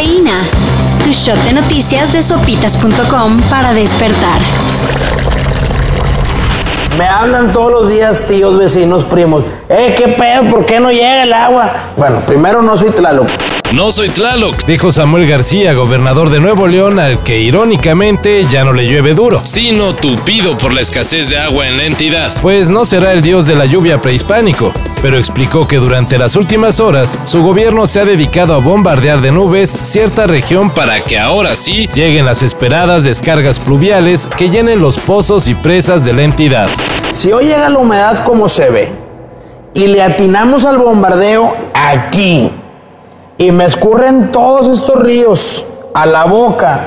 Cafeína. Tu shot de noticias de sopitas.com para despertar. Me hablan todos los días tíos, vecinos, primos. Eh, ¿qué pedo? ¿Por qué no llega el agua? Bueno, primero no soy Tlaloc. No soy Tlaloc, dijo Samuel García, gobernador de Nuevo León, al que irónicamente ya no le llueve duro, sino tupido por la escasez de agua en la entidad. Pues no será el dios de la lluvia prehispánico, pero explicó que durante las últimas horas su gobierno se ha dedicado a bombardear de nubes cierta región para que ahora sí lleguen las esperadas descargas pluviales que llenen los pozos y presas de la entidad. Si hoy llega la humedad como se ve y le atinamos al bombardeo aquí y me escurren todos estos ríos a la boca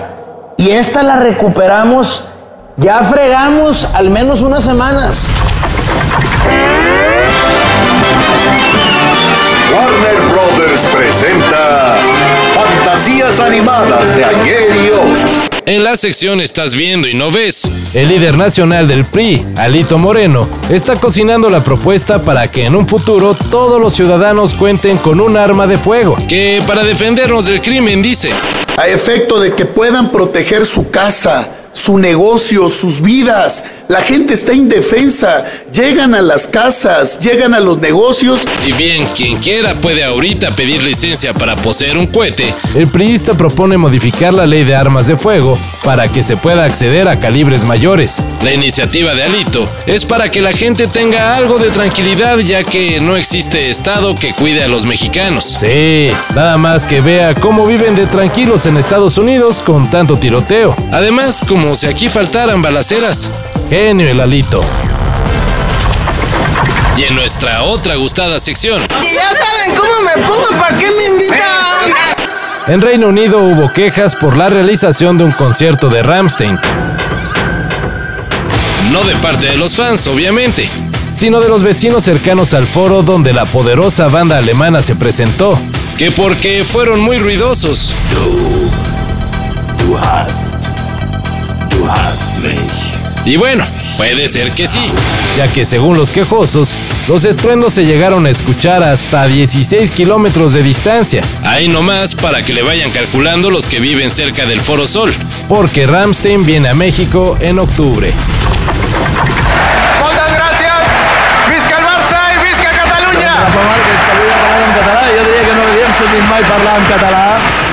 y esta la recuperamos, ya fregamos al menos unas semanas. Warner Brothers presenta Fantasías animadas de ayer y. En la sección Estás viendo y no ves, el líder nacional del PRI, Alito Moreno, está cocinando la propuesta para que en un futuro todos los ciudadanos cuenten con un arma de fuego, que para defendernos del crimen dice, a efecto de que puedan proteger su casa, su negocio, sus vidas. La gente está indefensa. Llegan a las casas, llegan a los negocios. Si bien quien quiera puede ahorita pedir licencia para poseer un cohete, el priista propone modificar la ley de armas de fuego para que se pueda acceder a calibres mayores. La iniciativa de Alito es para que la gente tenga algo de tranquilidad ya que no existe Estado que cuide a los mexicanos. Sí, nada más que vea cómo viven de tranquilos en Estados Unidos con tanto tiroteo. Además, como si aquí faltaran balaceras. Genio el Alito. Y en nuestra otra gustada sección. Si ya saben cómo me pongo, ¿para qué me invitan? En Reino Unido hubo quejas por la realización de un concierto de Ramstein. No de parte de los fans, obviamente, sino de los vecinos cercanos al foro donde la poderosa banda alemana se presentó. Que porque fueron muy ruidosos. Du hast. Y bueno, puede ser que sí, ya que según los quejosos, los estruendos se llegaron a escuchar hasta 16 kilómetros de distancia. Ahí nomás para que le vayan calculando los que viven cerca del Foro Sol, porque Ramstein viene a México en octubre. Moltes gràcies! Visca el Barça i visca Catalunya! Jo diria que no havíem sentit mai parlar en català.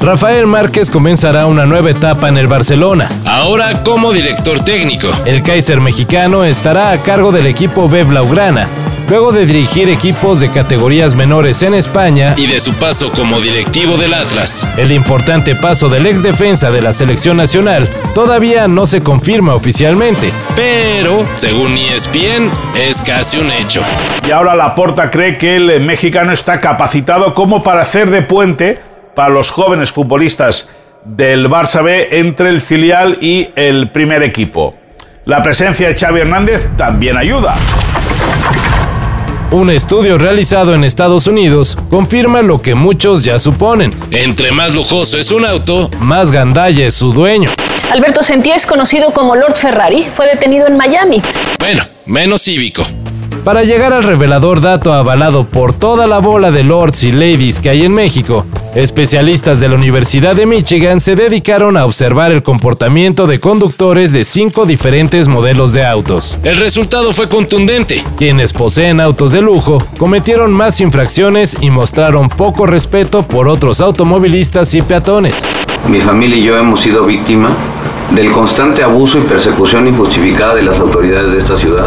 Rafael Márquez comenzará una nueva etapa en el Barcelona, ahora como director técnico. El Kaiser mexicano estará a cargo del equipo B Blaugrana, luego de dirigir equipos de categorías menores en España y de su paso como directivo del Atlas. El importante paso del ex defensa de la selección nacional todavía no se confirma oficialmente, pero según ESPN es casi un hecho. Y ahora Laporta cree que el mexicano está capacitado como para hacer de puente para los jóvenes futbolistas del Barça B entre el filial y el primer equipo. La presencia de Xavi Hernández también ayuda. Un estudio realizado en Estados Unidos confirma lo que muchos ya suponen. Entre más lujoso es un auto, más gandalla es su dueño. Alberto Sentía es conocido como Lord Ferrari, fue detenido en Miami. Bueno, menos cívico. Para llegar al revelador dato avalado por toda la bola de lords y ladies que hay en México, especialistas de la Universidad de Michigan se dedicaron a observar el comportamiento de conductores de cinco diferentes modelos de autos. El resultado fue contundente. Quienes poseen autos de lujo cometieron más infracciones y mostraron poco respeto por otros automovilistas y peatones. Mi familia y yo hemos sido víctima del constante abuso y persecución injustificada de las autoridades de esta ciudad.